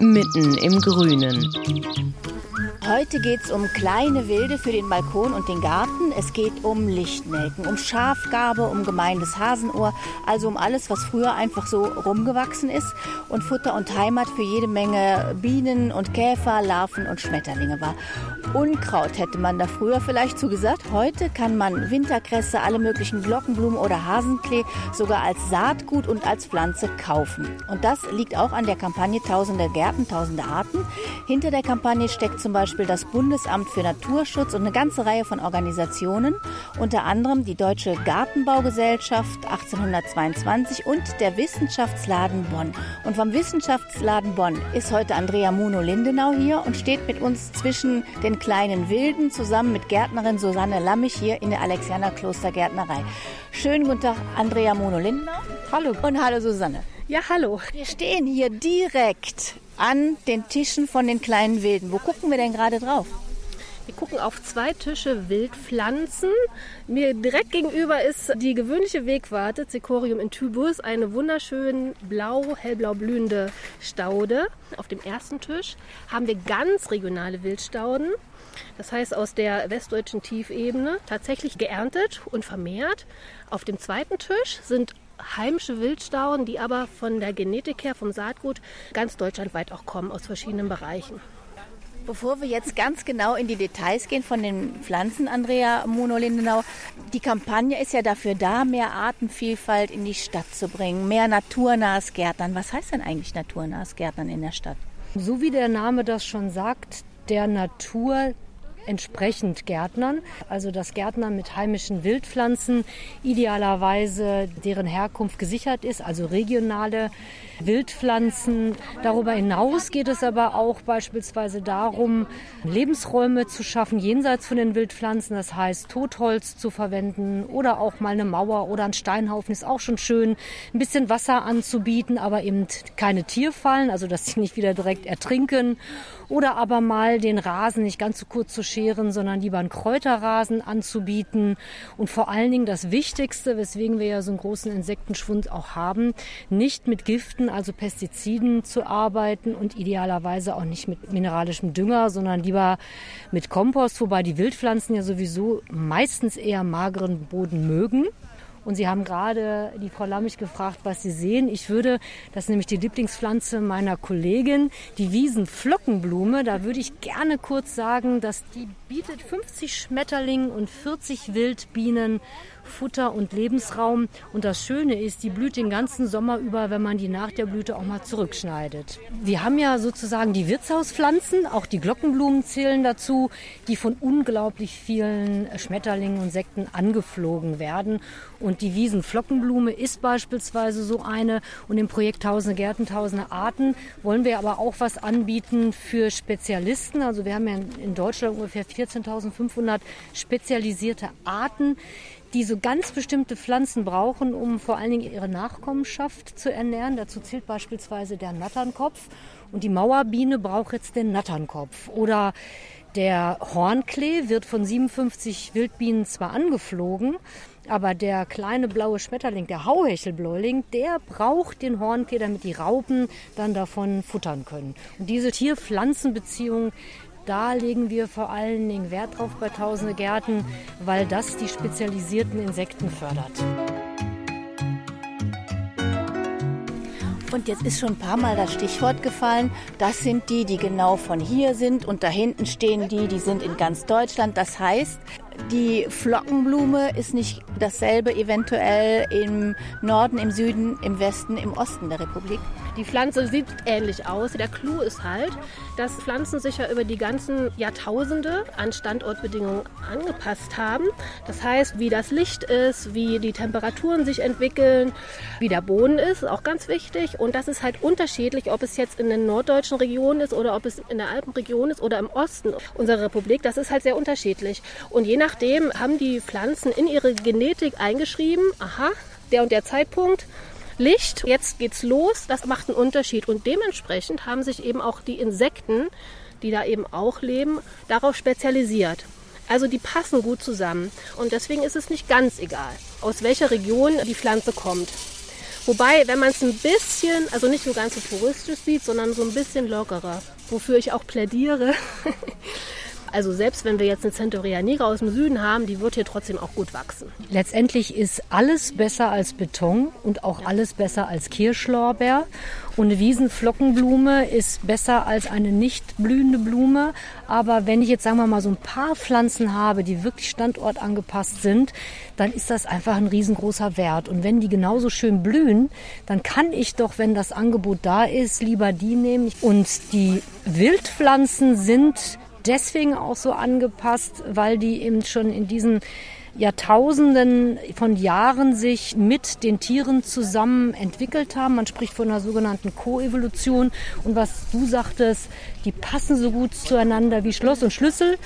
mitten im Grünen. Heute geht's um kleine Wilde für den Balkon und den Garten. Es geht um Lichtnelken, um Schafgarbe, um gemeines Hasenohr, also um alles, was früher einfach so rumgewachsen ist und Futter und Heimat für jede Menge Bienen und Käfer, Larven und Schmetterlinge war. Unkraut hätte man da früher vielleicht zugesagt. Heute kann man Winterkresse, alle möglichen Glockenblumen oder Hasenklee sogar als Saatgut und als Pflanze kaufen. Und das liegt auch an der Kampagne Tausende Gärten, Tausende Arten. Hinter der Kampagne steckt zum Beispiel das Bundesamt für Naturschutz und eine ganze Reihe von Organisationen, unter anderem die Deutsche Gartenbaugesellschaft 1822 und der Wissenschaftsladen Bonn. Und vom Wissenschaftsladen Bonn ist heute Andrea Muno-Lindenau hier und steht mit uns zwischen den kleinen Wilden zusammen mit Gärtnerin Susanne Lammich hier in der Alexianer Klostergärtnerei. Schönen guten Tag, Andrea Mono-Lindenau. Hallo. Und hallo Susanne. Ja, hallo. Wir stehen hier direkt an den Tischen von den kleinen Wilden. Wo gucken wir denn gerade drauf? Wir gucken auf zwei Tische Wildpflanzen. Mir direkt gegenüber ist die gewöhnliche Wegwarte Cicorium intubus, eine wunderschön blau, hellblau blühende Staude. Auf dem ersten Tisch haben wir ganz regionale Wildstauden. Das heißt aus der westdeutschen Tiefebene tatsächlich geerntet und vermehrt. Auf dem zweiten Tisch sind heimische Wildstauden, die aber von der Genetik her, vom Saatgut, ganz deutschlandweit auch kommen, aus verschiedenen Bereichen. Bevor wir jetzt ganz genau in die Details gehen von den Pflanzen, Andrea Mono-Lindenau, die Kampagne ist ja dafür da, mehr Artenvielfalt in die Stadt zu bringen, mehr naturnahes Gärtnern. Was heißt denn eigentlich naturnahes Gärtnern in der Stadt? So wie der Name das schon sagt, der Natur entsprechend Gärtnern. Also das Gärtnern mit heimischen Wildpflanzen, idealerweise deren Herkunft gesichert ist, also regionale Wildpflanzen. Darüber hinaus geht es aber auch beispielsweise darum, Lebensräume zu schaffen jenseits von den Wildpflanzen. Das heißt, Totholz zu verwenden oder auch mal eine Mauer oder ein Steinhaufen ist auch schon schön. Ein bisschen Wasser anzubieten, aber eben keine Tierfallen, also dass sie nicht wieder direkt ertrinken. Oder aber mal den Rasen nicht ganz so kurz zu scheren, sondern lieber einen Kräuterrasen anzubieten. Und vor allen Dingen das Wichtigste, weswegen wir ja so einen großen Insektenschwund auch haben, nicht mit Giften also Pestiziden zu arbeiten und idealerweise auch nicht mit mineralischem Dünger, sondern lieber mit Kompost, wobei die Wildpflanzen ja sowieso meistens eher mageren Boden mögen. Und Sie haben gerade die Frau Lammich gefragt, was Sie sehen. Ich würde, das ist nämlich die Lieblingspflanze meiner Kollegin, die Wiesenflockenblume. Da würde ich gerne kurz sagen, dass die bietet 50 Schmetterlingen und 40 Wildbienen Futter und Lebensraum. Und das Schöne ist, die blüht den ganzen Sommer über, wenn man die nach der Blüte auch mal zurückschneidet. Wir haben ja sozusagen die Wirtshauspflanzen, auch die Glockenblumen zählen dazu, die von unglaublich vielen Schmetterlingen und Insekten angeflogen werden. Und die Wiesenflockenblume ist beispielsweise so eine. Und im Projekt Tausende Gärten, Tausende Arten wollen wir aber auch was anbieten für Spezialisten. Also wir haben ja in Deutschland ungefähr 14.500 spezialisierte Arten, die so ganz bestimmte Pflanzen brauchen, um vor allen Dingen ihre Nachkommenschaft zu ernähren. Dazu zählt beispielsweise der Natternkopf. Und die Mauerbiene braucht jetzt den Natternkopf. Oder der Hornklee wird von 57 Wildbienen zwar angeflogen, aber der kleine blaue Schmetterling, der Hauhechelbläuling, der braucht den Hornklee, damit die Raupen dann davon futtern können. Und diese Tier-Pflanzen-Beziehung, da legen wir vor allen Dingen Wert drauf bei Tausende Gärten, weil das die spezialisierten Insekten fördert. Und jetzt ist schon ein paar Mal das Stichwort gefallen. Das sind die, die genau von hier sind. Und da hinten stehen die, die sind in ganz Deutschland. Das heißt, die Flockenblume ist nicht dasselbe eventuell im Norden, im Süden, im Westen, im Osten der Republik. Die Pflanze sieht ähnlich aus. Der Clou ist halt, dass Pflanzen sich ja über die ganzen Jahrtausende an Standortbedingungen angepasst haben. Das heißt, wie das Licht ist, wie die Temperaturen sich entwickeln, wie der Boden ist, auch ganz wichtig. Und das ist halt unterschiedlich, ob es jetzt in der norddeutschen Region ist oder ob es in der Alpenregion ist oder im Osten unserer Republik. Das ist halt sehr unterschiedlich. Und je nachdem haben die Pflanzen in ihre Genetik eingeschrieben, aha, der und der Zeitpunkt Licht, jetzt geht's los, das macht einen Unterschied. Und dementsprechend haben sich eben auch die Insekten, die da eben auch leben, darauf spezialisiert. Also die passen gut zusammen. Und deswegen ist es nicht ganz egal, aus welcher Region die Pflanze kommt. Wobei, wenn man es ein bisschen, also nicht so ganz so touristisch sieht, sondern so ein bisschen lockerer, wofür ich auch plädiere, Also selbst wenn wir jetzt eine Centaurea nigra aus dem Süden haben, die wird hier trotzdem auch gut wachsen. Letztendlich ist alles besser als Beton und auch alles besser als Kirschlorbeer. Und eine Wiesenflockenblume ist besser als eine nicht blühende Blume. Aber wenn ich jetzt, sagen wir mal, so ein paar Pflanzen habe, die wirklich standortangepasst sind, dann ist das einfach ein riesengroßer Wert. Und wenn die genauso schön blühen, dann kann ich doch, wenn das Angebot da ist, lieber die nehmen. Und die Wildpflanzen sind deswegen auch so angepasst, weil die eben schon in diesen Jahrtausenden von Jahren sich mit den Tieren zusammen entwickelt haben. Man spricht von einer sogenannten Koevolution. Und was du sagtest, die passen so gut zueinander wie Schloss und Schlüssel.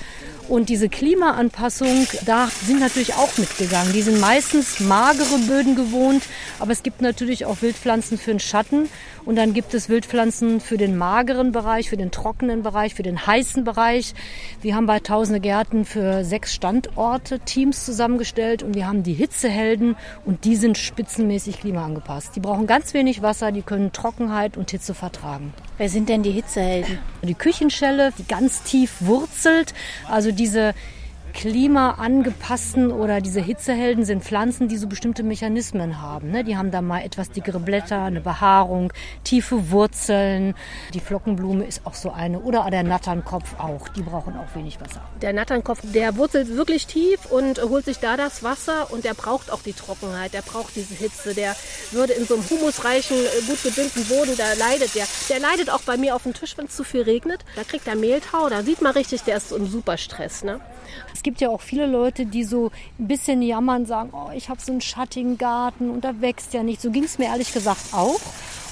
Und diese Klimaanpassung, da sind natürlich auch mitgegangen. Die sind meistens magere Böden gewohnt, aber es gibt natürlich auch Wildpflanzen für den Schatten. Und dann gibt es Wildpflanzen für den mageren Bereich, für den trockenen Bereich, für den heißen Bereich. Wir haben bei Tausende Gärten für sechs Standorte Teams zusammengestellt und wir haben die Hitzehelden und die sind spitzenmäßig klimaangepasst. Die brauchen ganz wenig Wasser, die können Trockenheit und Hitze vertragen. Wer sind denn die Hitzehelden? Die Küchenschelle, die ganz tief wurzelt. Also diese klimaangepassten oder diese Hitzehelden sind Pflanzen, die so bestimmte Mechanismen haben. Ne? Die haben da mal etwas dickere Blätter, eine Behaarung, tiefe Wurzeln. Die Flockenblume ist auch so eine. Oder der Natternkopf auch. Die brauchen auch wenig Wasser. Der Natternkopf, der wurzelt wirklich tief und holt sich da das Wasser und der braucht auch die Trockenheit. Der braucht diese Hitze. Der würde in so einem humusreichen, gut gedüngten Boden, da leidet der. Der leidet auch bei mir auf dem Tisch, wenn es zu viel regnet. Da kriegt er Mehltau. Da sieht man richtig, der ist im Superstress. Ne? Es gibt ja auch viele Leute, die so ein bisschen jammern, sagen, oh, ich habe so einen schattigen Garten und da wächst ja nicht. So ging es mir ehrlich gesagt auch.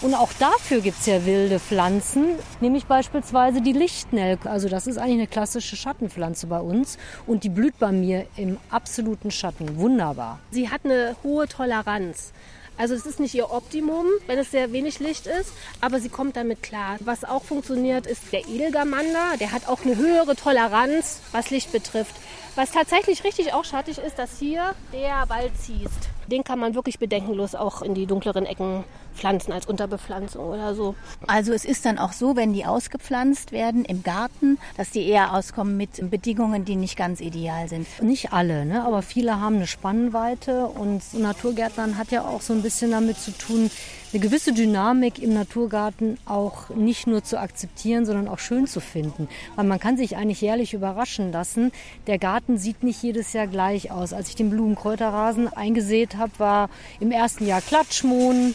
Und auch dafür gibt es ja wilde Pflanzen, nämlich beispielsweise die Lichtnelke. Also das ist eigentlich eine klassische Schattenpflanze bei uns und die blüht bei mir im absoluten Schatten. Wunderbar. Sie hat eine hohe Toleranz. Also es ist nicht ihr Optimum, wenn es sehr wenig Licht ist, aber sie kommt damit klar. Was auch funktioniert, ist der Edelgamander. Der hat auch eine höhere Toleranz, was Licht betrifft. Was tatsächlich richtig auch schattig ist, dass hier der Wald ziehst. Den kann man wirklich bedenkenlos auch in die dunkleren Ecken pflanzen als Unterbepflanzung oder so. Also es ist dann auch so, wenn die ausgepflanzt werden im Garten, dass die eher auskommen mit Bedingungen, die nicht ganz ideal sind. Nicht alle, ne? aber viele haben eine Spannweite und Naturgärtnern hat ja auch so ein bisschen damit zu tun, eine gewisse Dynamik im Naturgarten auch nicht nur zu akzeptieren, sondern auch schön zu finden. Weil man kann sich eigentlich jährlich überraschen lassen. Der Garten sieht nicht jedes Jahr gleich aus. Als ich den Blumenkräuterrasen eingesät habe, war im ersten Jahr Klatschmohn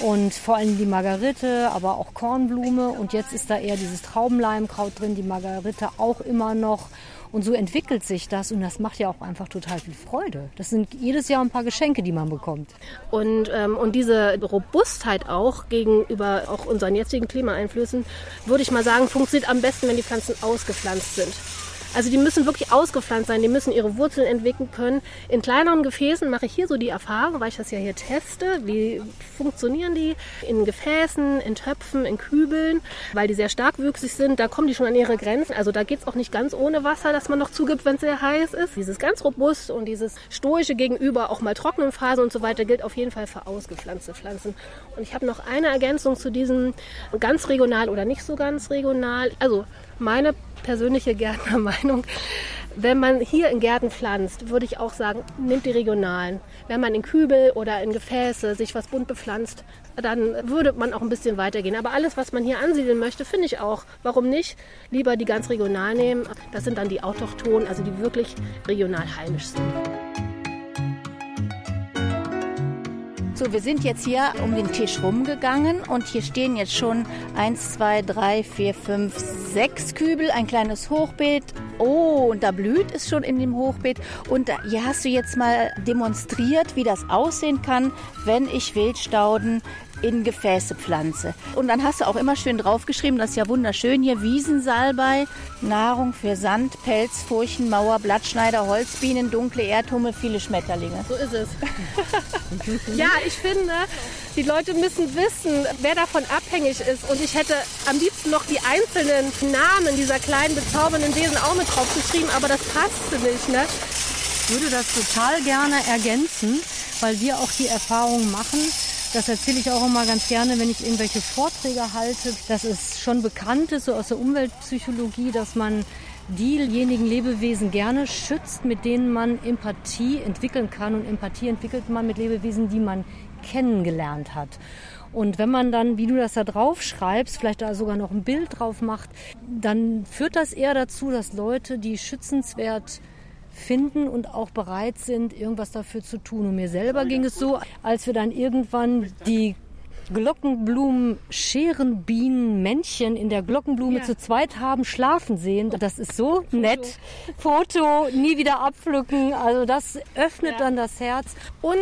und vor allem die Margarite, aber auch Kornblume. Und jetzt ist da eher dieses Traubenleimkraut drin, die Margarite auch immer noch. Und so entwickelt sich das und das macht ja auch einfach total viel Freude. Das sind jedes Jahr ein paar Geschenke, die man bekommt. Und, ähm, und diese Robustheit auch gegenüber auch unseren jetzigen Klimaeinflüssen, würde ich mal sagen, funktioniert am besten, wenn die Pflanzen ausgepflanzt sind. Also die müssen wirklich ausgepflanzt sein, die müssen ihre Wurzeln entwickeln können. In kleineren Gefäßen mache ich hier so die Erfahrung, weil ich das ja hier teste, wie funktionieren die in Gefäßen, in Töpfen, in Kübeln, weil die sehr starkwüchsig sind, da kommen die schon an ihre Grenzen. Also da geht es auch nicht ganz ohne Wasser, dass man noch zugibt, wenn es sehr heiß ist. Dieses ganz robust und dieses stoische gegenüber auch mal trockenen Phasen und so weiter gilt auf jeden Fall für ausgepflanzte Pflanzen. Und ich habe noch eine Ergänzung zu diesem ganz regional oder nicht so ganz regional. Also meine persönliche Gärtnermeinung. Wenn man hier in Gärten pflanzt, würde ich auch sagen, nimmt die regionalen. Wenn man in Kübel oder in Gefäße sich was bunt bepflanzt, dann würde man auch ein bisschen weitergehen. Aber alles, was man hier ansiedeln möchte, finde ich auch. Warum nicht? Lieber die ganz regional nehmen. Das sind dann die autochthonen, also die wirklich regional heimisch sind. So, wir sind jetzt hier um den Tisch rumgegangen und hier stehen jetzt schon eins, zwei, drei, vier, fünf, sechs Kübel, ein kleines Hochbeet. Oh, und da blüht es schon in dem Hochbeet. Und hier hast du jetzt mal demonstriert, wie das aussehen kann, wenn ich Wildstauden in Gefäße pflanze. Und dann hast du auch immer schön draufgeschrieben, das ist ja wunderschön hier, Wiesensalbei, Nahrung für Sand, Pelz, Furchen, Mauer, Blattschneider, Holzbienen, dunkle Erdhummel, viele Schmetterlinge. So ist es. ja, ich finde, die Leute müssen wissen, wer davon abhängig ist. Und ich hätte am liebsten noch die einzelnen Namen dieser kleinen bezaubernden Wesen auch mit draufgeschrieben, aber das passte nicht. Ne? Ich würde das total gerne ergänzen, weil wir auch die Erfahrung machen, das erzähle ich auch immer ganz gerne, wenn ich irgendwelche Vorträge halte. Das ist schon bekannt ist, so aus der Umweltpsychologie, dass man diejenigen Lebewesen gerne schützt, mit denen man Empathie entwickeln kann. Und Empathie entwickelt man mit Lebewesen, die man kennengelernt hat. Und wenn man dann, wie du das da drauf schreibst, vielleicht da sogar noch ein Bild drauf macht, dann führt das eher dazu, dass Leute, die schützenswert finden und auch bereit sind, irgendwas dafür zu tun. Und mir selber ging es so, als wir dann irgendwann die Glockenblumen, Scherenbienen, Männchen in der Glockenblume ja. zu zweit haben schlafen sehen. Das ist so Foto. nett. Foto, nie wieder abpflücken. Also das öffnet ja. dann das Herz. Und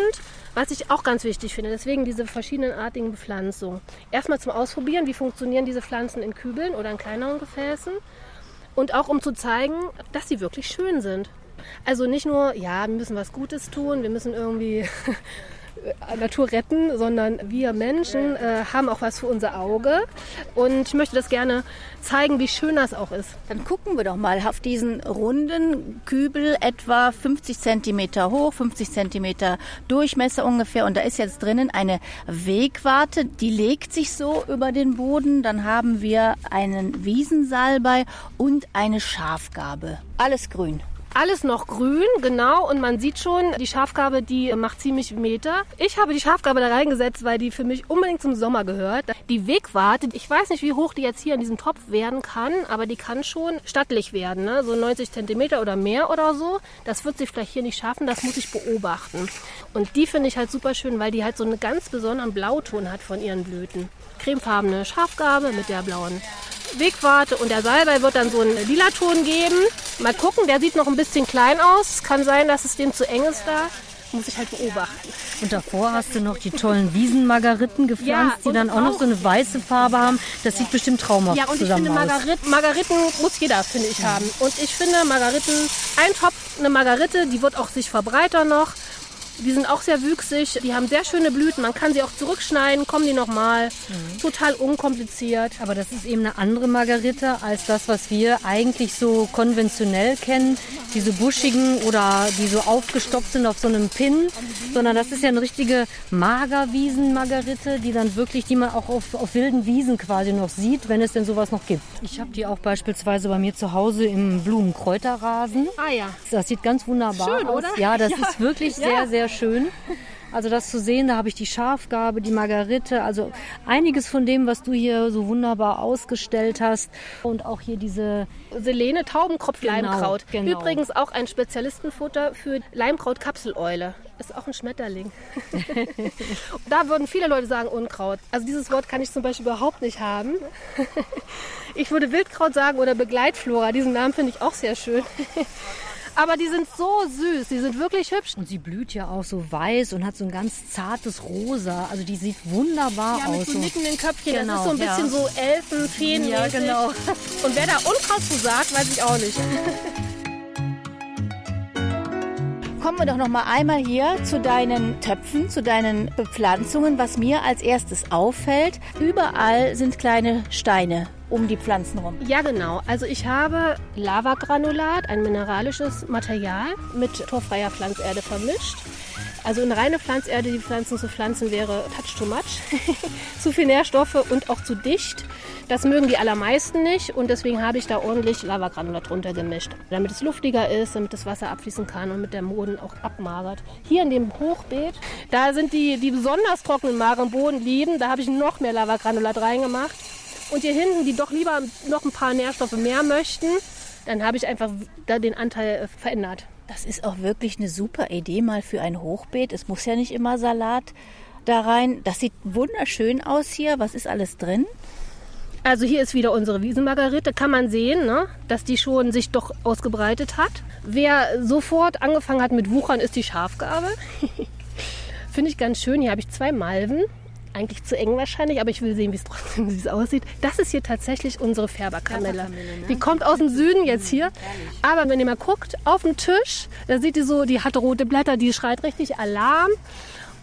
was ich auch ganz wichtig finde, deswegen diese verschiedenartigen Bepflanzungen. Erstmal zum Ausprobieren, wie funktionieren diese Pflanzen in Kübeln oder in kleineren Gefäßen. Und auch um zu zeigen, dass sie wirklich schön sind. Also nicht nur, ja, wir müssen was Gutes tun, wir müssen irgendwie Natur retten, sondern wir Menschen äh, haben auch was für unser Auge. Und ich möchte das gerne zeigen, wie schön das auch ist. Dann gucken wir doch mal auf diesen runden Kübel, etwa 50 cm hoch, 50 cm Durchmesser ungefähr. Und da ist jetzt drinnen eine Wegwarte, die legt sich so über den Boden. Dann haben wir einen Wiesensalbei und eine Schafgabe. Alles grün. Alles noch grün, genau. Und man sieht schon, die Schafgabe, die macht ziemlich Meter. Ich habe die Schafgabe da reingesetzt, weil die für mich unbedingt zum Sommer gehört. Die Wegwarte, ich weiß nicht, wie hoch die jetzt hier in diesem Topf werden kann, aber die kann schon stattlich werden. Ne? So 90 Zentimeter oder mehr oder so. Das wird sie vielleicht hier nicht schaffen, das muss ich beobachten. Und die finde ich halt super schön, weil die halt so einen ganz besonderen Blauton hat von ihren Blüten. Cremefarbene Schafgabe mit der blauen Wegwarte und der Salbei wird dann so einen lila Ton geben. Mal gucken, der sieht noch ein bisschen klein aus. Kann sein, dass es dem zu eng ist da. Muss ich halt beobachten. Und davor hast du noch die tollen Wiesenmargariten gepflanzt, ja, die dann auch noch so eine weiße Farbe haben. Das sieht bestimmt traumhaft ja, und zusammen ich finde, Margarit Margariten muss jeder, finde ich, haben. Und ich finde, Margariten, ein Topf, eine Margarite, die wird auch sich verbreitern noch. Die sind auch sehr wüchsig, die haben sehr schöne Blüten. Man kann sie auch zurückschneiden, kommen die nochmal. Mhm. Total unkompliziert. Aber das ist eben eine andere Margarite als das, was wir eigentlich so konventionell kennen. Diese buschigen oder die so aufgestopft sind auf so einem Pin. Sondern das ist ja eine richtige Magerwiesen-Margarite, die dann wirklich, die man auch auf, auf wilden Wiesen quasi noch sieht, wenn es denn sowas noch gibt. Ich habe die auch beispielsweise bei mir zu Hause im Blumenkräuterrasen. Ah ja. Das sieht ganz wunderbar Schön, aus. Oder? Ja, das ja. ist wirklich ja. sehr, sehr schön. Also das zu sehen, da habe ich die Schafgabe, die Margarite, also einiges von dem, was du hier so wunderbar ausgestellt hast. Und auch hier diese Selene Taubenkropf-Leimkraut. Genau, genau. Übrigens auch ein Spezialistenfutter für Leimkraut-Kapseleule. Ist auch ein Schmetterling. da würden viele Leute sagen Unkraut. Also dieses Wort kann ich zum Beispiel überhaupt nicht haben. ich würde Wildkraut sagen oder Begleitflora. Diesen Namen finde ich auch sehr schön. Aber die sind so süß, die sind wirklich hübsch. Und sie blüht ja auch so weiß und hat so ein ganz zartes Rosa. Also die sieht wunderbar ja, aus. Mit so nickenden Köpfchen. Genau, das ist so ein bisschen ja. so Elfen, Feen. Ja, genau. Und wer da Unkraut zu sagt, weiß ich auch nicht. kommen wir doch noch mal einmal hier zu deinen Töpfen, zu deinen Bepflanzungen. Was mir als erstes auffällt, überall sind kleine Steine um die Pflanzen rum. Ja, genau. Also ich habe Lavagranulat, ein mineralisches Material, mit torfreier Pflanzerde vermischt. Also eine reine Pflanzerde, die Pflanzen zu pflanzen, wäre touch too much. zu viel Nährstoffe und auch zu dicht. Das mögen die allermeisten nicht und deswegen habe ich da ordentlich Lavagranulat drunter gemischt, damit es luftiger ist, damit das Wasser abfließen kann und mit der Boden auch abmagert. Hier in dem Hochbeet, da sind die, die besonders trockenen mageren Boden lieben, da habe ich noch mehr Lavagranulat reingemacht. Und hier hinten, die doch lieber noch ein paar Nährstoffe mehr möchten, dann habe ich einfach da den Anteil äh, verändert. Das ist auch wirklich eine super Idee mal für ein Hochbeet. Es muss ja nicht immer Salat da rein. Das sieht wunderschön aus hier. Was ist alles drin? Also hier ist wieder unsere Wiesenmargarite. Kann man sehen, ne, dass die schon sich doch ausgebreitet hat. Wer sofort angefangen hat mit Wuchern, ist die Schafgabe. Finde ich ganz schön. Hier habe ich zwei Malven eigentlich zu eng wahrscheinlich, aber ich will sehen, wie es trotzdem es aussieht. Das ist hier tatsächlich unsere Färberkamelle. Ne? Die kommt aus dem Süden jetzt hier. Aber wenn ihr mal guckt, auf dem Tisch, da seht ihr so, die hat rote Blätter, die schreit richtig Alarm.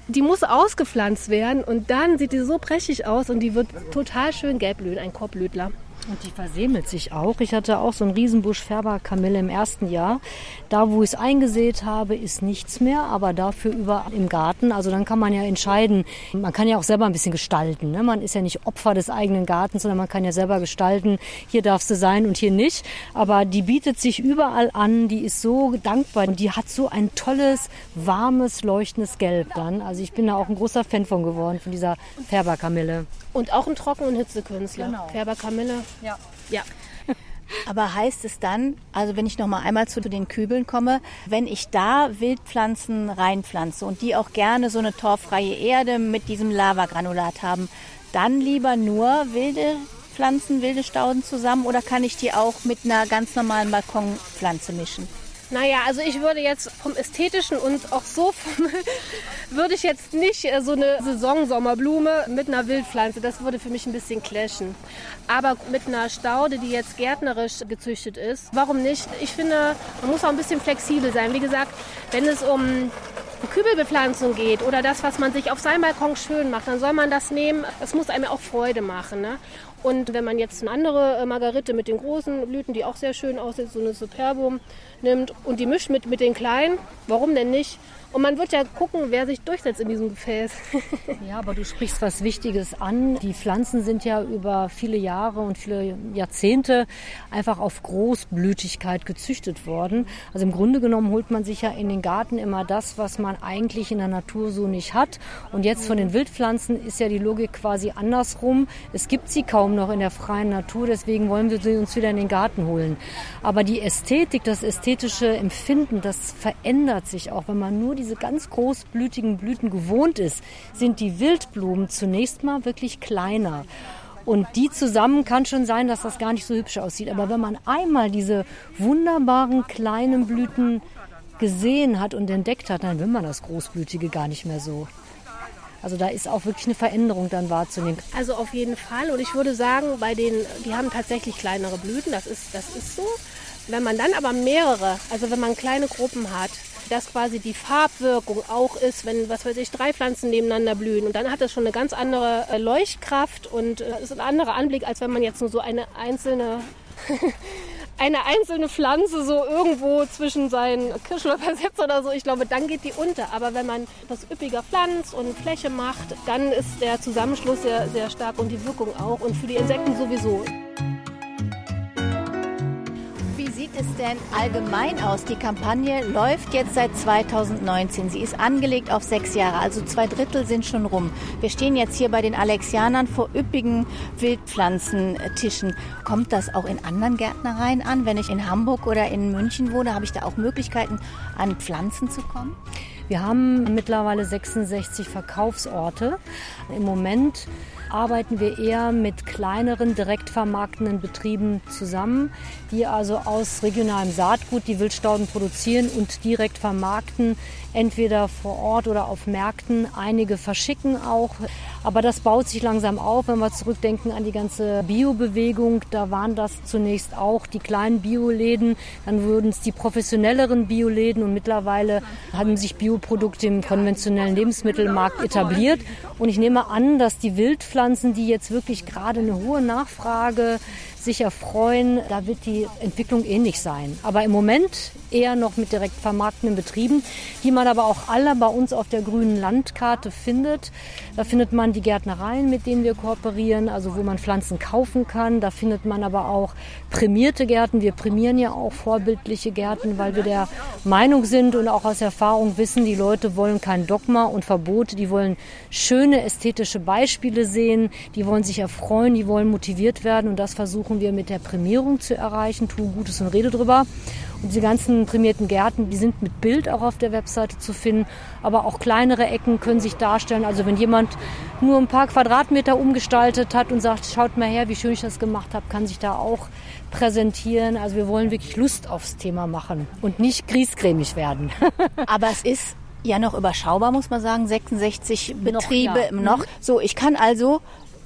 Die muss ausgepflanzt werden und dann sieht die so prächtig aus und die wird total schön gelb blühen, ein Korbblütler. Und die versämelt sich auch. Ich hatte auch so einen Riesenbusch Färberkamille im ersten Jahr. Da, wo ich es eingesät habe, ist nichts mehr, aber dafür überall im Garten. Also dann kann man ja entscheiden. Man kann ja auch selber ein bisschen gestalten. Ne? Man ist ja nicht Opfer des eigenen Gartens, sondern man kann ja selber gestalten. Hier darfst du sein und hier nicht. Aber die bietet sich überall an. Die ist so dankbar. Und die hat so ein tolles, warmes, leuchtendes Gelb dann. Also ich bin da auch ein großer Fan von geworden, von dieser Färberkamille. Und auch ein Trocken- und Hitzekünstler. Genau. Färberkamille. Ja. Ja. Aber heißt es dann, also wenn ich noch mal einmal zu den Kübeln komme, wenn ich da Wildpflanzen reinpflanze und die auch gerne so eine torffreie Erde mit diesem Lavagranulat haben, dann lieber nur wilde Pflanzen, wilde Stauden zusammen oder kann ich die auch mit einer ganz normalen Balkonpflanze mischen? Naja, also ich würde jetzt vom Ästhetischen und auch so vom, würde ich jetzt nicht äh, so eine Saisonsommerblume mit einer Wildpflanze, das würde für mich ein bisschen clashen. Aber mit einer Staude, die jetzt gärtnerisch gezüchtet ist, warum nicht? Ich finde, man muss auch ein bisschen flexibel sein. Wie gesagt, wenn es um Kübelbepflanzung geht oder das, was man sich auf seinem Balkon schön macht, dann soll man das nehmen. Es muss einem auch Freude machen. Ne? Und wenn man jetzt eine andere äh, Margarite mit den großen Blüten, die auch sehr schön aussieht, so eine Superbum nimmt und die mischt mit, mit den kleinen, warum denn nicht? Und man wird ja gucken, wer sich durchsetzt in diesem Gefäß. ja, aber du sprichst was Wichtiges an. Die Pflanzen sind ja über viele Jahre und viele Jahrzehnte einfach auf Großblütigkeit gezüchtet worden. Also im Grunde genommen holt man sich ja in den Garten immer das, was man eigentlich in der Natur so nicht hat. Und jetzt von den Wildpflanzen ist ja die Logik quasi andersrum. Es gibt sie kaum noch in der freien Natur, deswegen wollen wir sie uns wieder in den Garten holen. Aber die Ästhetik, das ästhetische Empfinden, das verändert sich auch, wenn man nur die diese ganz großblütigen Blüten gewohnt ist, sind die Wildblumen zunächst mal wirklich kleiner. Und die zusammen kann schon sein, dass das gar nicht so hübsch aussieht. Aber wenn man einmal diese wunderbaren kleinen Blüten gesehen hat und entdeckt hat, dann will man das Großblütige gar nicht mehr so. Also da ist auch wirklich eine Veränderung dann wahrzunehmen. Also auf jeden Fall. Und ich würde sagen, bei den, die haben tatsächlich kleinere Blüten, das ist, das ist so. Wenn man dann aber mehrere, also wenn man kleine Gruppen hat, dass quasi die Farbwirkung auch ist, wenn, was weiß ich, drei Pflanzen nebeneinander blühen. Und dann hat das schon eine ganz andere äh, Leuchtkraft und äh, ist ein anderer Anblick, als wenn man jetzt nur so eine einzelne eine einzelne Pflanze so irgendwo zwischen seinen Kirschlöffern setzt oder so, ich glaube, dann geht die unter. Aber wenn man das üppiger pflanzt und Fläche macht, dann ist der Zusammenschluss sehr, sehr stark und die Wirkung auch und für die Insekten sowieso sieht es denn allgemein aus? Die Kampagne läuft jetzt seit 2019. Sie ist angelegt auf sechs Jahre, also zwei Drittel sind schon rum. Wir stehen jetzt hier bei den Alexianern vor üppigen Wildpflanzentischen. Kommt das auch in anderen Gärtnereien an? Wenn ich in Hamburg oder in München wohne, habe ich da auch Möglichkeiten, an Pflanzen zu kommen? Wir haben mittlerweile 66 Verkaufsorte. Im Moment arbeiten wir eher mit kleineren, direkt vermarktenden Betrieben zusammen, die also aus regionalem Saatgut die Wildstauden produzieren und direkt vermarkten, entweder vor Ort oder auf Märkten. Einige verschicken auch. Aber das baut sich langsam auf, wenn wir zurückdenken an die ganze Biobewegung. Da waren das zunächst auch die kleinen Bioläden, dann wurden es die professionelleren Bioläden und mittlerweile haben sich Bioprodukte im konventionellen Lebensmittelmarkt etabliert. Und ich nehme an, dass die Wildpflanzen, die jetzt wirklich gerade eine hohe Nachfrage sich erfreuen. Da wird die Entwicklung ähnlich sein. Aber im Moment eher noch mit direkt vermarktenden Betrieben, die man aber auch alle bei uns auf der grünen Landkarte findet. Da findet man die Gärtnereien, mit denen wir kooperieren, also wo man Pflanzen kaufen kann. Da findet man aber auch prämierte Gärten. Wir prämieren ja auch vorbildliche Gärten, weil wir der Meinung sind und auch aus Erfahrung wissen, die Leute wollen kein Dogma und Verbote, die wollen schöne ästhetische Beispiele sehen, die wollen sich erfreuen, die wollen motiviert werden und das versuchen wir mit der Prämierung zu erreichen. Tu Gutes und rede drüber. Diese ganzen prämierten Gärten, die sind mit Bild auch auf der Webseite zu finden. Aber auch kleinere Ecken können sich darstellen. Also wenn jemand nur ein paar Quadratmeter umgestaltet hat und sagt, schaut mal her, wie schön ich das gemacht habe, kann sich da auch präsentieren. Also wir wollen wirklich Lust aufs Thema machen und nicht griesgrämig werden. Aber es ist ja noch überschaubar, muss man sagen. 66 Betriebe ja. noch. Mhm. So, ich kann also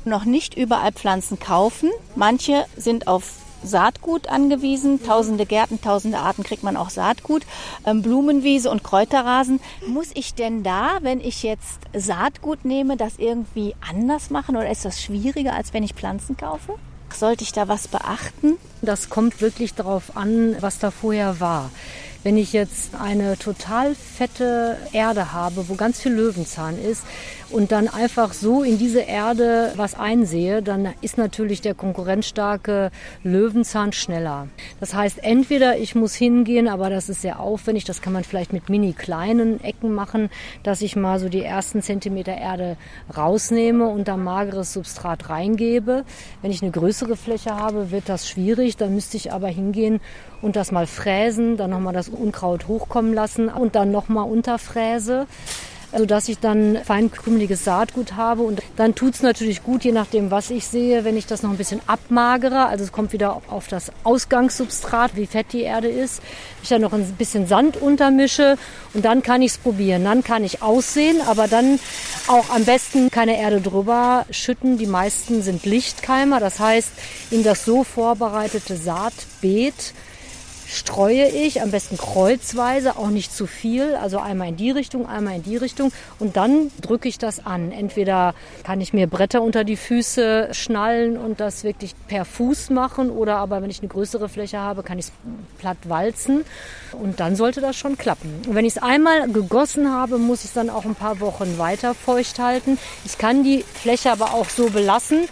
noch nicht überall Pflanzen kaufen. Manche sind auf Saatgut angewiesen. Tausende Gärten, tausende Arten kriegt man auch Saatgut. Ähm, Blumenwiese und Kräuterrasen. Muss ich denn da, wenn ich jetzt Saatgut nehme, das irgendwie anders machen oder ist das schwieriger, als wenn ich Pflanzen kaufe? Sollte ich da was beachten? Das kommt wirklich darauf an, was da vorher war. Wenn ich jetzt eine total fette Erde habe, wo ganz viel Löwenzahn ist und dann einfach so in diese Erde was einsehe, dann ist natürlich der konkurrenzstarke Löwenzahn schneller. Das heißt, entweder ich muss hingehen, aber das ist sehr aufwendig, das kann man vielleicht mit mini kleinen Ecken machen, dass ich mal so die ersten Zentimeter Erde rausnehme und da mageres Substrat reingebe. Wenn ich eine größere Fläche habe, wird das schwierig, dann müsste ich aber hingehen und das mal fräsen, dann nochmal das Unkraut hochkommen lassen und dann nochmal unterfräse sodass ich dann feinkrümeliges Saatgut habe. Und dann tut es natürlich gut, je nachdem, was ich sehe, wenn ich das noch ein bisschen abmagere. Also es kommt wieder auf das Ausgangssubstrat, wie fett die Erde ist. Ich dann noch ein bisschen Sand untermische und dann kann ich es probieren. Dann kann ich aussehen, aber dann auch am besten keine Erde drüber schütten. Die meisten sind Lichtkeimer. Das heißt, in das so vorbereitete Saatbeet streue ich, am besten kreuzweise, auch nicht zu viel, also einmal in die Richtung, einmal in die Richtung und dann drücke ich das an. Entweder kann ich mir Bretter unter die Füße schnallen und das wirklich per Fuß machen oder aber wenn ich eine größere Fläche habe, kann ich es platt walzen und dann sollte das schon klappen. Und wenn ich es einmal gegossen habe, muss ich es dann auch ein paar Wochen weiter feucht halten. Ich kann die Fläche aber auch so belassen,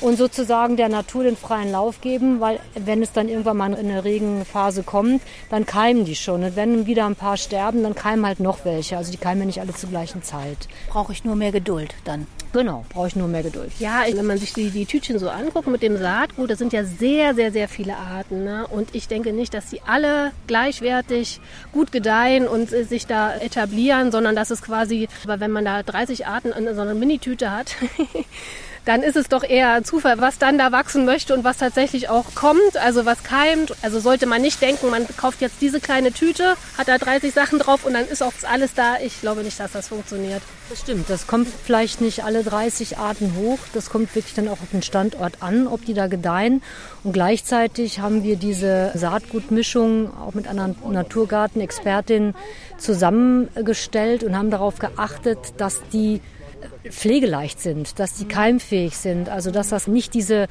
und sozusagen der Natur den freien Lauf geben, weil wenn es dann irgendwann mal in eine Regenphase kommt, dann keimen die schon. Und wenn wieder ein paar sterben, dann keimen halt noch welche. Also die keimen ja nicht alle zur gleichen Zeit. Brauche ich nur mehr Geduld dann. Genau, brauche ich nur mehr Geduld. Ja, wenn man sich die, die Tütchen so anguckt mit dem Saatgut, das sind ja sehr, sehr, sehr viele Arten. Ne? Und ich denke nicht, dass sie alle gleichwertig gut gedeihen und äh, sich da etablieren, sondern dass es quasi, aber wenn man da 30 Arten in so einer Minitüte hat, dann ist es doch eher Zufall, was dann da wachsen möchte und was tatsächlich auch kommt, also was keimt. Also sollte man nicht denken, man kauft jetzt diese kleine Tüte, hat da 30 Sachen drauf und dann ist auch alles da. Ich glaube nicht, dass das funktioniert. Das stimmt, das kommt vielleicht nicht alle 30 Arten hoch. Das kommt wirklich dann auch auf den Standort an, ob die da gedeihen. Und gleichzeitig haben wir diese Saatgutmischung auch mit einer Naturgartenexpertin zusammengestellt und haben darauf geachtet, dass die pflegeleicht sind, dass die keimfähig sind. Also dass das nicht diese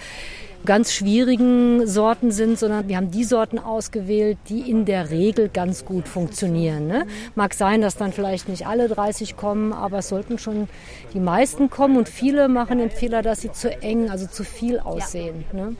ganz schwierigen Sorten sind, sondern wir haben die Sorten ausgewählt, die in der Regel ganz gut funktionieren. Ne? Mag sein, dass dann vielleicht nicht alle 30 kommen, aber es sollten schon die meisten kommen und viele machen den Fehler, dass sie zu eng, also zu viel aussehen. Ne?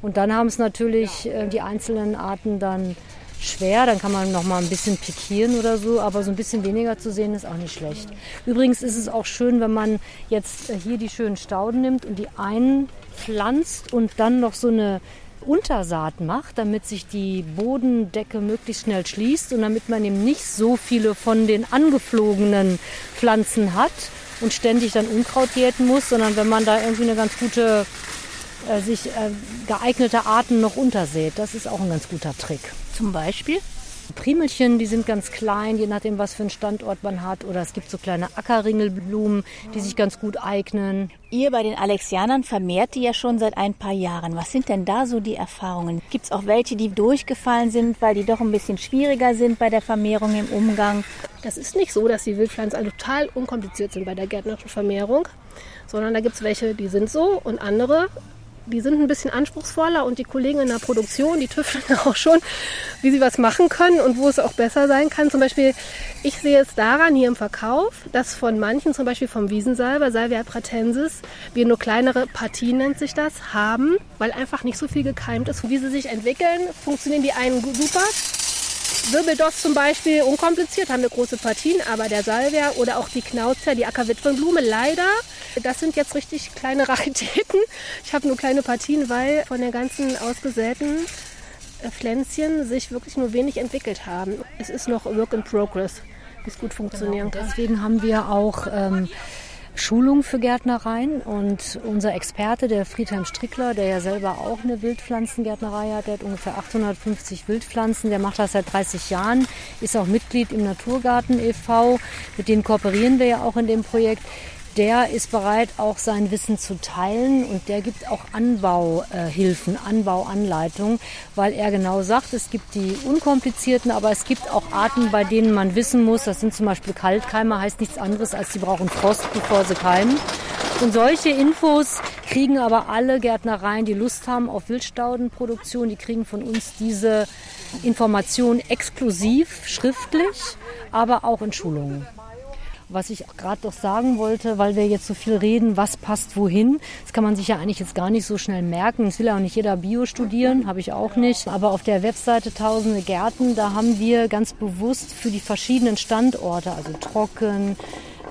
Und dann haben es natürlich äh, die einzelnen Arten dann schwer, dann kann man noch mal ein bisschen pikieren oder so, aber so ein bisschen weniger zu sehen ist auch nicht schlecht. Übrigens ist es auch schön, wenn man jetzt äh, hier die schönen Stauden nimmt und die einpflanzt und dann noch so eine Untersaat macht, damit sich die Bodendecke möglichst schnell schließt und damit man eben nicht so viele von den angeflogenen Pflanzen hat und ständig dann Unkraut jäten muss, sondern wenn man da irgendwie eine ganz gute äh, sich äh, geeignete Arten noch untersät. Das ist auch ein ganz guter Trick. Zum Beispiel? Primelchen, die sind ganz klein, je nachdem, was für einen Standort man hat. Oder es gibt so kleine Ackerringelblumen, die sich ganz gut eignen. Ihr bei den Alexianern vermehrt die ja schon seit ein paar Jahren. Was sind denn da so die Erfahrungen? Gibt es auch welche, die durchgefallen sind, weil die doch ein bisschen schwieriger sind bei der Vermehrung im Umgang? Das ist nicht so, dass die Wildpflanzen alle total unkompliziert sind bei der gärtnerischen Vermehrung, sondern da gibt es welche, die sind so und andere die sind ein bisschen anspruchsvoller und die Kollegen in der Produktion, die tüfteln auch schon, wie sie was machen können und wo es auch besser sein kann. Zum Beispiel, ich sehe es daran hier im Verkauf, dass von manchen, zum Beispiel vom Wiesensalber, Salvia pratensis, wir nur kleinere Partien nennt sich das, haben, weil einfach nicht so viel gekeimt ist. Wie sie sich entwickeln, funktionieren die einen super. Wirbeldoss zum Beispiel, unkompliziert, haben wir große Partien, aber der Salvia oder auch die Knauzer, die Ackerwitwenblume, leider, das sind jetzt richtig kleine Raritäten. Ich habe nur kleine Partien, weil von den ganzen ausgesäten äh, Pflänzchen sich wirklich nur wenig entwickelt haben. Es ist noch Work in Progress, wie es gut funktionieren genau. kann. Deswegen haben wir auch ähm, Schulung für Gärtnereien und unser Experte, der Friedhelm Strickler, der ja selber auch eine Wildpflanzengärtnerei hat, der hat ungefähr 850 Wildpflanzen, der macht das seit 30 Jahren, ist auch Mitglied im Naturgarten e.V., mit denen kooperieren wir ja auch in dem Projekt der ist bereit, auch sein Wissen zu teilen und der gibt auch Anbauhilfen, Anbauanleitungen, weil er genau sagt, es gibt die unkomplizierten, aber es gibt auch Arten, bei denen man wissen muss, das sind zum Beispiel Kaltkeimer, heißt nichts anderes, als sie brauchen Frost, bevor sie keimen. Und solche Infos kriegen aber alle Gärtnereien, die Lust haben auf Wildstaudenproduktion, die kriegen von uns diese Information exklusiv schriftlich, aber auch in Schulungen. Was ich gerade doch sagen wollte, weil wir jetzt so viel reden, was passt wohin, das kann man sich ja eigentlich jetzt gar nicht so schnell merken. Es will ja auch nicht jeder Bio studieren, habe ich auch nicht. Aber auf der Webseite Tausende Gärten, da haben wir ganz bewusst für die verschiedenen Standorte, also trocken,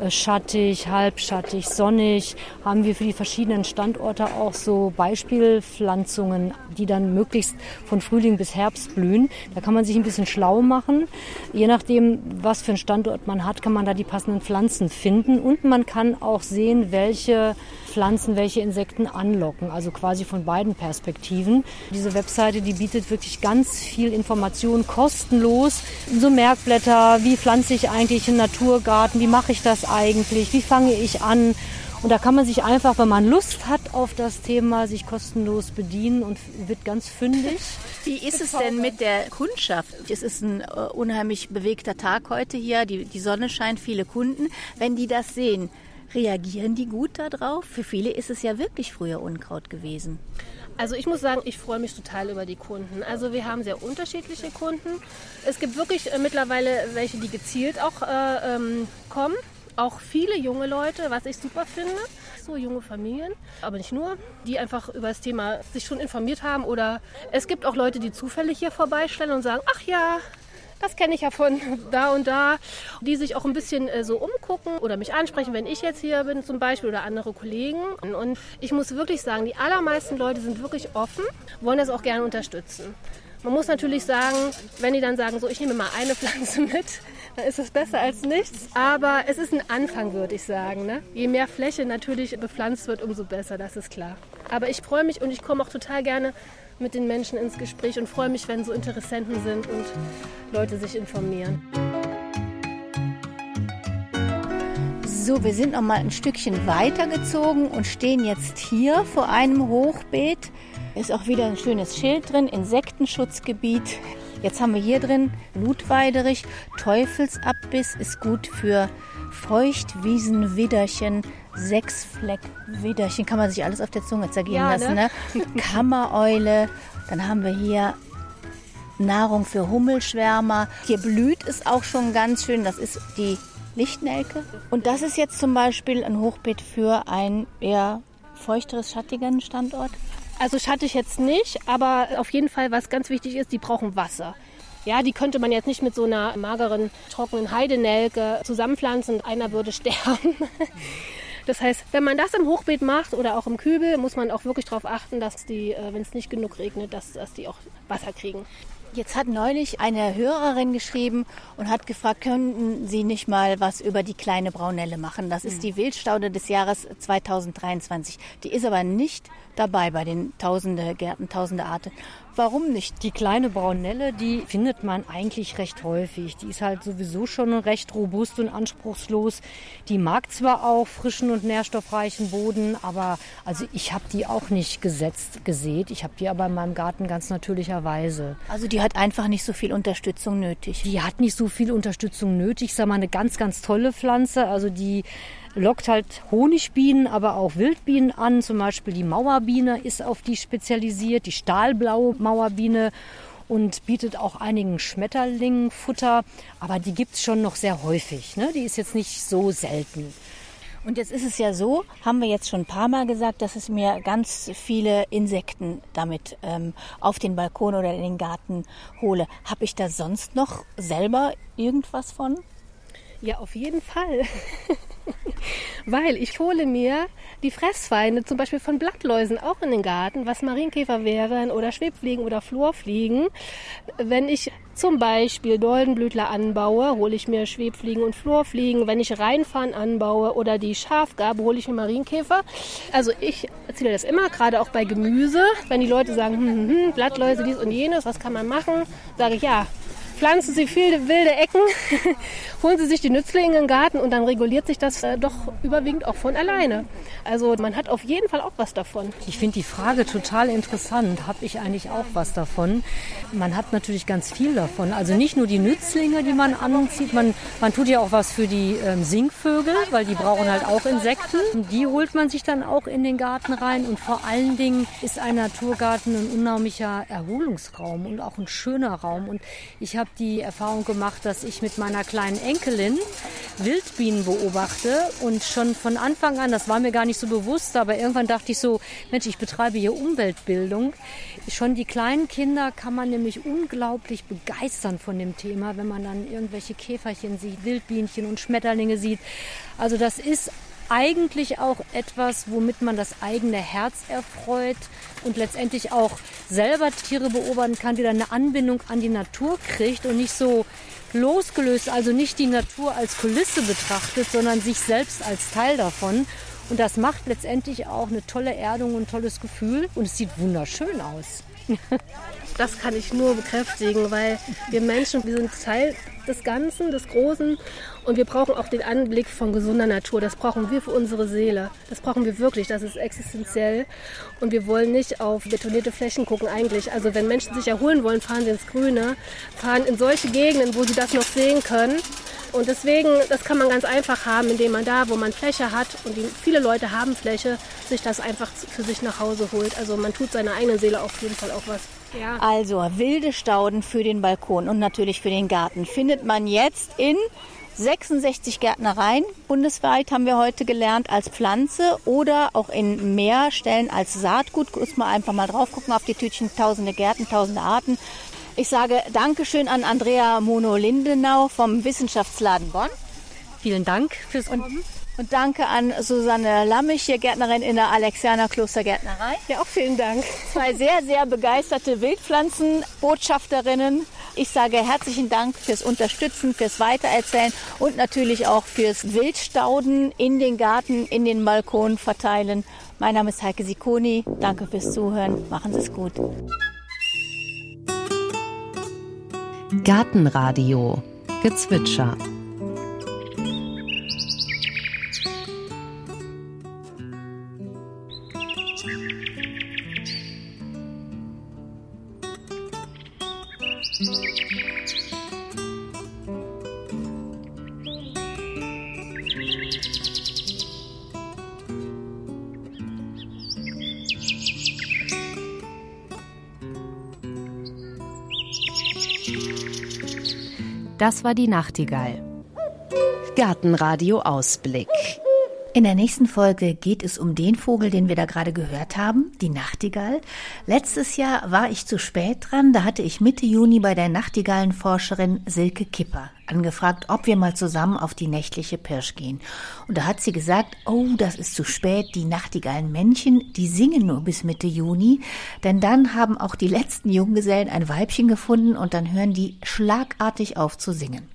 schattig, halbschattig, sonnig, haben wir für die verschiedenen Standorte auch so Beispielpflanzungen, die dann möglichst von Frühling bis Herbst blühen. Da kann man sich ein bisschen schlau machen. Je nachdem, was für einen Standort man hat, kann man da die passenden Pflanzen finden und man kann auch sehen, welche Pflanzen welche Insekten anlocken, also quasi von beiden Perspektiven. Diese Webseite, die bietet wirklich ganz viel Information kostenlos. So Merkblätter, wie pflanze ich eigentlich einen Naturgarten, wie mache ich das eigentlich, wie fange ich an. Und da kann man sich einfach, wenn man Lust hat auf das Thema, sich kostenlos bedienen und wird ganz fündig. Wie ist es denn mit der Kundschaft? Es ist ein uh, unheimlich bewegter Tag heute hier. Die, die Sonne scheint, viele Kunden. Wenn die das sehen, reagieren die gut darauf? Für viele ist es ja wirklich früher Unkraut gewesen. Also ich muss sagen, ich freue mich total über die Kunden. Also wir haben sehr unterschiedliche Kunden. Es gibt wirklich äh, mittlerweile welche, die gezielt auch äh, ähm, kommen auch viele junge Leute, was ich super finde, so junge Familien, aber nicht nur, die einfach über das Thema sich schon informiert haben oder es gibt auch Leute, die zufällig hier vorbeistellen und sagen, ach ja, das kenne ich ja von da und da, die sich auch ein bisschen äh, so umgucken oder mich ansprechen, wenn ich jetzt hier bin zum Beispiel oder andere Kollegen. Und ich muss wirklich sagen, die allermeisten Leute sind wirklich offen, wollen das auch gerne unterstützen. Man muss natürlich sagen, wenn die dann sagen, so ich nehme mal eine Pflanze mit, dann ist es besser als nichts. Aber es ist ein Anfang, würde ich sagen. Ne? Je mehr Fläche natürlich bepflanzt wird, umso besser, das ist klar. Aber ich freue mich und ich komme auch total gerne mit den Menschen ins Gespräch und freue mich, wenn so Interessenten sind und Leute sich informieren. So, wir sind noch mal ein Stückchen weitergezogen und stehen jetzt hier vor einem Hochbeet. Ist auch wieder ein schönes Schild drin, Insektenschutzgebiet. Jetzt haben wir hier drin Blutweiderich, Teufelsabbiss ist gut für Feuchtwiesenwidderchen, Sechsfleckwidderchen, kann man sich alles auf der Zunge zergehen ja, lassen, ne? ne? Kammereule, dann haben wir hier Nahrung für Hummelschwärmer. Hier blüht es auch schon ganz schön, das ist die Lichtnelke. Und das ist jetzt zum Beispiel ein Hochbeet für einen eher feuchteres, schattigen Standort. Also schattig jetzt nicht, aber auf jeden Fall, was ganz wichtig ist, die brauchen Wasser. Ja, die könnte man jetzt nicht mit so einer mageren, trockenen Heidenelke zusammenpflanzen und einer würde sterben. Das heißt, wenn man das im Hochbeet macht oder auch im Kübel, muss man auch wirklich darauf achten, dass die, äh, wenn es nicht genug regnet, dass, dass die auch Wasser kriegen. Jetzt hat neulich eine Hörerin geschrieben und hat gefragt, könnten Sie nicht mal was über die kleine Braunelle machen? Das ist hm. die Wildstaude des Jahres 2023. Die ist aber nicht dabei bei den Tausende Gärten, Tausende Arten. Warum nicht? Die kleine Braunelle, die findet man eigentlich recht häufig. Die ist halt sowieso schon recht robust und anspruchslos. Die mag zwar auch frischen und nährstoffreichen Boden, aber also ich habe die auch nicht gesetzt, gesät. Ich habe die aber in meinem Garten ganz natürlicherweise. Also die hat einfach nicht so viel Unterstützung nötig. Die hat nicht so viel Unterstützung nötig. Ich sage mal, eine ganz, ganz tolle Pflanze. Also die lockt halt Honigbienen, aber auch Wildbienen an. Zum Beispiel die Mauerbiene ist auf die spezialisiert, die stahlblaue Mauerbiene und bietet auch einigen Schmetterlingen Futter. Aber die gibt es schon noch sehr häufig. Ne? Die ist jetzt nicht so selten. Und jetzt ist es ja so, haben wir jetzt schon ein paar Mal gesagt, dass es mir ganz viele Insekten damit ähm, auf den Balkon oder in den Garten hole. Habe ich da sonst noch selber irgendwas von? Ja, auf jeden Fall. Weil ich hole mir die Fressfeinde zum Beispiel von Blattläusen auch in den Garten, was Marienkäfer wären oder Schwebfliegen oder Florfliegen. Wenn ich zum Beispiel Doldenblütler anbaue, hole ich mir Schwebfliegen und Florfliegen. Wenn ich Reinfahren anbaue oder die Schafgabe, hole ich mir Marienkäfer. Also ich erzähle das immer, gerade auch bei Gemüse. Wenn die Leute sagen, hm, hm, hm, Blattläuse, dies und jenes, was kann man machen? Sage ich, ja, pflanzen Sie viele wilde Ecken, holen Sie sich die Nützlinge in den Garten und dann reguliert sich das äh, doch überwiegend auch von alleine. Also man hat auf jeden Fall auch was davon. Ich finde die Frage total interessant. Habe ich eigentlich auch was davon? Man hat natürlich ganz viel davon. Also nicht nur die Nützlinge, die man anzieht. Man, man tut ja auch was für die ähm, Singvögel, weil die brauchen halt auch Insekten. Die holt man sich dann auch in den Garten rein. Und vor allen Dingen ist ein Naturgarten ein unheimlicher Erholungsraum und auch ein schöner Raum. Und ich habe die Erfahrung gemacht, dass ich mit meiner kleinen Enkelin Wildbienen beobachte und schon von Anfang an, das war mir gar nicht so bewusst, aber irgendwann dachte ich so, Mensch, ich betreibe hier Umweltbildung. Schon die kleinen Kinder kann man nämlich unglaublich begeistern von dem Thema, wenn man dann irgendwelche Käferchen sieht, Wildbienchen und Schmetterlinge sieht. Also das ist eigentlich auch etwas, womit man das eigene Herz erfreut und letztendlich auch selber Tiere beobachten kann, die dann eine Anbindung an die Natur kriegt und nicht so losgelöst, also nicht die Natur als Kulisse betrachtet, sondern sich selbst als Teil davon. Und das macht letztendlich auch eine tolle Erdung und ein tolles Gefühl und es sieht wunderschön aus. Das kann ich nur bekräftigen, weil wir Menschen, wir sind Teil des Ganzen, des Großen und wir brauchen auch den Anblick von gesunder Natur. Das brauchen wir für unsere Seele. Das brauchen wir wirklich. Das ist existenziell. Und wir wollen nicht auf betonierte Flächen gucken eigentlich. Also wenn Menschen sich erholen wollen, fahren sie ins Grüne, fahren in solche Gegenden, wo sie das noch sehen können. Und deswegen, das kann man ganz einfach haben, indem man da, wo man Fläche hat, und viele Leute haben Fläche, sich das einfach für sich nach Hause holt. Also man tut seiner eigenen Seele auf jeden Fall auch was. Ja. Also wilde Stauden für den Balkon und natürlich für den Garten findet man jetzt in 66 Gärtnereien bundesweit haben wir heute gelernt als Pflanze oder auch in mehr Stellen als Saatgut. Muss mal einfach mal drauf gucken auf die Tütchen. Tausende Gärten, tausende Arten. Ich sage Dankeschön an Andrea Mono-Lindenau vom Wissenschaftsladen Bonn. Vielen Dank fürs Kommen. Und danke an Susanne Lammich, hier Gärtnerin in der Alexianer Klostergärtnerei. Ja, auch vielen Dank. Zwei sehr, sehr begeisterte Wildpflanzenbotschafterinnen. Ich sage herzlichen Dank fürs Unterstützen, fürs Weitererzählen und natürlich auch fürs Wildstauden in den Garten, in den Balkon verteilen. Mein Name ist Heike Sikoni. Danke fürs Zuhören. Machen Sie es gut. Gartenradio Gezwitscher Das war die Nachtigall. Gartenradio Ausblick. In der nächsten Folge geht es um den Vogel, den wir da gerade gehört haben, die Nachtigall. Letztes Jahr war ich zu spät dran, da hatte ich Mitte Juni bei der Nachtigallenforscherin Silke Kipper angefragt, ob wir mal zusammen auf die nächtliche Pirsch gehen. Und da hat sie gesagt, oh, das ist zu spät, die Nachtigallenmännchen, die singen nur bis Mitte Juni, denn dann haben auch die letzten Junggesellen ein Weibchen gefunden und dann hören die schlagartig auf zu singen.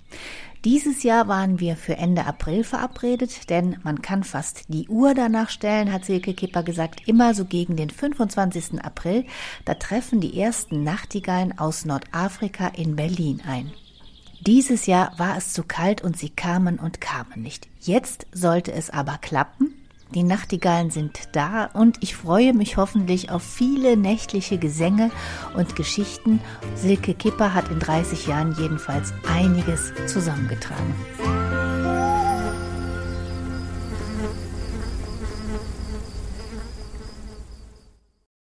Dieses Jahr waren wir für Ende April verabredet, denn man kann fast die Uhr danach stellen, hat Silke Kipper gesagt, immer so gegen den 25. April. Da treffen die ersten Nachtigallen aus Nordafrika in Berlin ein. Dieses Jahr war es zu kalt und sie kamen und kamen nicht. Jetzt sollte es aber klappen. Die Nachtigallen sind da und ich freue mich hoffentlich auf viele nächtliche Gesänge und Geschichten. Silke Kipper hat in 30 Jahren jedenfalls einiges zusammengetragen.